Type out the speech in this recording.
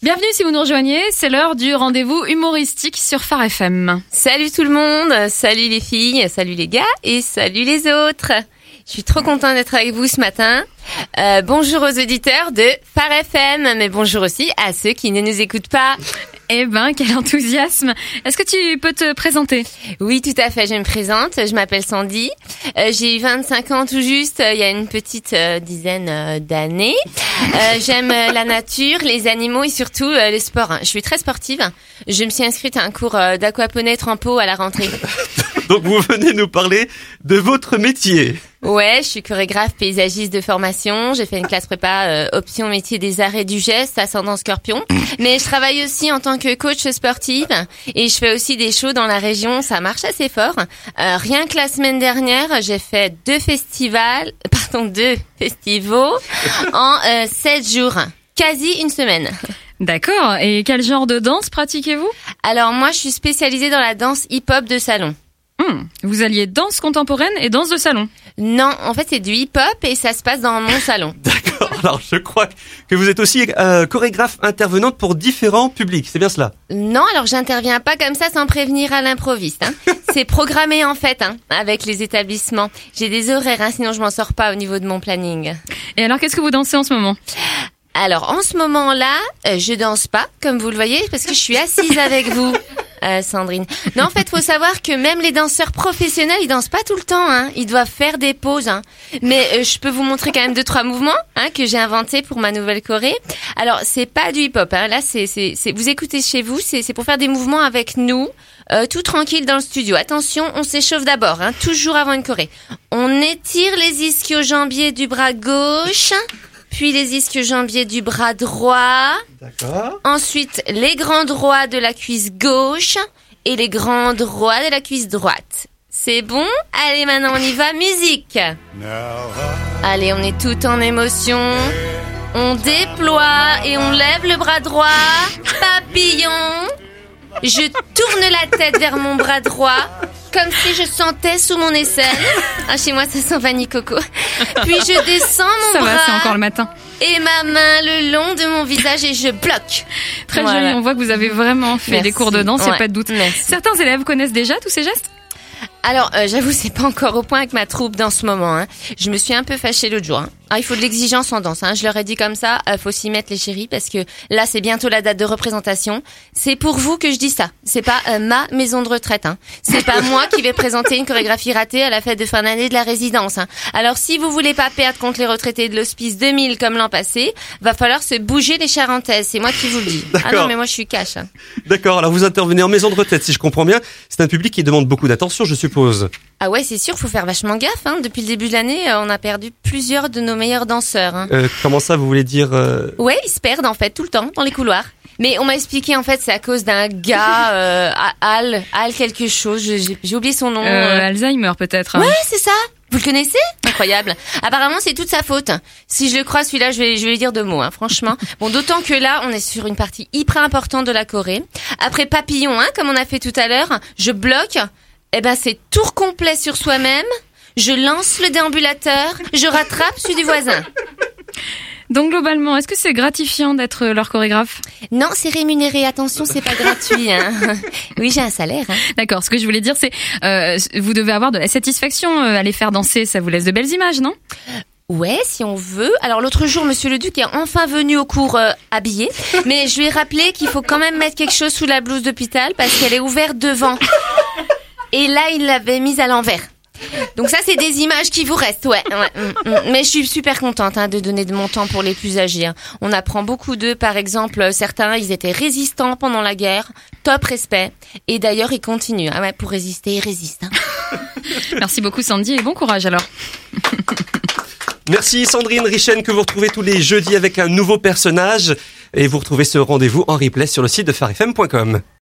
Bienvenue si vous nous rejoignez, c'est l'heure du rendez-vous humoristique sur Phare FM. Salut tout le monde, salut les filles, salut les gars et salut les autres. Je suis trop contente d'être avec vous ce matin. Euh, bonjour aux auditeurs de Phare FM, mais bonjour aussi à ceux qui ne nous écoutent pas. Eh ben, quel enthousiasme Est-ce que tu peux te présenter? Oui, tout à fait, je me présente, je m'appelle Sandy. Euh, j'ai eu 25 ans tout juste, euh, il y a une petite euh, dizaine euh, d'années. J'aime la nature, les animaux et surtout euh, le sport. Je suis très sportive. Je me suis inscrite à un cours d'aquaponie trampo à la rentrée. Donc vous venez nous parler de votre métier. Ouais, je suis chorégraphe paysagiste de formation. J'ai fait une classe prépa euh, option métier des arts et du geste, ascendant scorpion. Mais je travaille aussi en tant que coach sportive et je fais aussi des shows dans la région. Ça marche assez fort. Euh, rien que la semaine dernière, j'ai fait deux festivals, pardon, deux festivals en euh, sept jours, quasi une semaine. D'accord, et quel genre de danse pratiquez-vous? Alors moi, je suis spécialisée dans la danse hip-hop de salon. Hmm, Vous alliez danse contemporaine et danse de salon. Non, en fait, c'est du hip-hop et ça se passe dans mon salon. D'accord. Alors je crois que vous êtes aussi euh, chorégraphe intervenante pour différents publics. C'est bien cela Non, alors j'interviens pas comme ça sans prévenir à l'improviste. Hein. C'est programmé en fait hein, avec les établissements. J'ai des horaires, hein, sinon je m'en sors pas au niveau de mon planning. Et alors, qu'est-ce que vous dansez en ce moment? Alors en ce moment-là, euh, je danse pas, comme vous le voyez, parce que je suis assise avec vous. euh, Sandrine. Non, en fait, faut savoir que même les danseurs professionnels, ils dansent pas tout le temps. Hein. Ils doivent faire des pauses. Hein. Mais euh, je peux vous montrer quand même deux trois mouvements hein, que j'ai inventés pour ma nouvelle Corée. Alors, c'est pas du hip-hop. Hein. Là, c'est vous écoutez chez vous. C'est pour faire des mouvements avec nous, euh, tout tranquille dans le studio. Attention, on s'échauffe d'abord, hein, toujours avant une Corée. On étire les ischio-jambiers du bras gauche, puis les ischio-jambiers du bras droit. D'accord. Ensuite, les grands droits de la cuisse gauche et les grands droits de la cuisse droite. C'est bon? Allez, maintenant on y va, musique Allez, on est tout en émotion. On déploie et on lève le bras droit. Papillon. Je tourne la tête vers mon bras droit, comme si je sentais sous mon aisselle. Ah, chez moi, ça sent vanille coco. Puis je descends mon Ça bras va, c'est encore le matin. et ma main le long de mon visage et je bloque. Très Voilà. joli, on voit que vous avez vraiment fait Merci. des cours de danse, il n'y a pas de doute. merci. Certains élèves connaissent déjà tous ces gestes? Alors, euh, j'avoue, c'est pas encore au point avec ma troupe dans ce moment. Hein. Je me suis un peu fâchée l'autre jour. hein. Ah, il faut de l'exigence en danse. Hein. Je leur ai dit comme ça, euh, faut s'y mettre les chéris parce que là, c'est bientôt la date de représentation. C'est pour vous que je dis ça. C'est pas euh, ma maison de retraite. Hein. C'est pas moi qui vais présenter une chorégraphie ratée à la fête de fin d'année de la résidence. Hein. Alors, si vous voulez pas perdre contre les retraités de l'hospice 2000 comme l'an passé, va falloir se bouger les charentaises. C'est moi qui vous le dis. Ah non, D'accord. mais moi, je suis cash. Hein. D'accord. Alors vous intervenez en maison de retraite, si je comprends bien. C'est un public qui demande beaucoup d'attention, je suppose. Ah ouais, c'est sûr, faut faire vachement gaffe. Depuis le début de l'année, euh, on a perdu plusieurs de nos meilleurs danseurs. Hein. Euh, comment ça, vous voulez dire euh, Ouais, ils se perdent en fait tout le temps dans les couloirs. Mais on m'a expliqué en fait c'est à cause d'un gars, euh, à- Al, Al quelque chose. j'ai oublié son nom. Euh, euh. Alzheimer peut-être. hein. Ouais, c'est ça. Vous le connaissez? Incroyable. Apparemment, c'est toute sa faute. Si je le crois, celui-là, je vais, je vais lui dire deux mots, hein, franchement. Bon, d'autant que là, on est sur une partie hyper importante de la Corée. Après papillon, hein, comme on a fait tout à l'heure, je bloque. Eh ben, c'est tour complet sur soi-même. Je lance le déambulateur. Je rattrape celui du voisin. Donc globalement, est-ce que c'est gratifiant d'être leur chorégraphe? Non, c'est rémunéré. Attention, c'est pas gratuit. Hein. Oui, j'ai un salaire. Hein. D'accord, ce que je voulais dire c'est, euh, vous devez avoir de la satisfaction euh, à les faire danser, ça vous laisse de belles images, non? Ouais, si on veut. Alors l'autre jour, Monsieur le Duc est enfin venu au cours euh, habillé, mais je lui ai rappelé qu'il faut quand même mettre quelque chose sous la blouse d'hôpital parce qu'elle est ouverte devant. Et là, il l'avait mise à l'envers. Donc ça, c'est des images qui vous restent, ouais. ouais, mm, mm. Mais je suis super contente hein, de donner de mon temps pour les plus âgés. hein. On apprend beaucoup d'eux. Par exemple, euh, certains, ils étaient résistants pendant la guerre. Top respect. Et d'ailleurs, ils continuent. Ah ouais, pour résister, ils résistent. hein. Merci beaucoup Sandy et bon courage alors. Merci Sandrine Richen que vous retrouvez tous les jeudis avec un nouveau personnage et vous retrouvez ce rendez-vous en replay sur le site de farfm.com.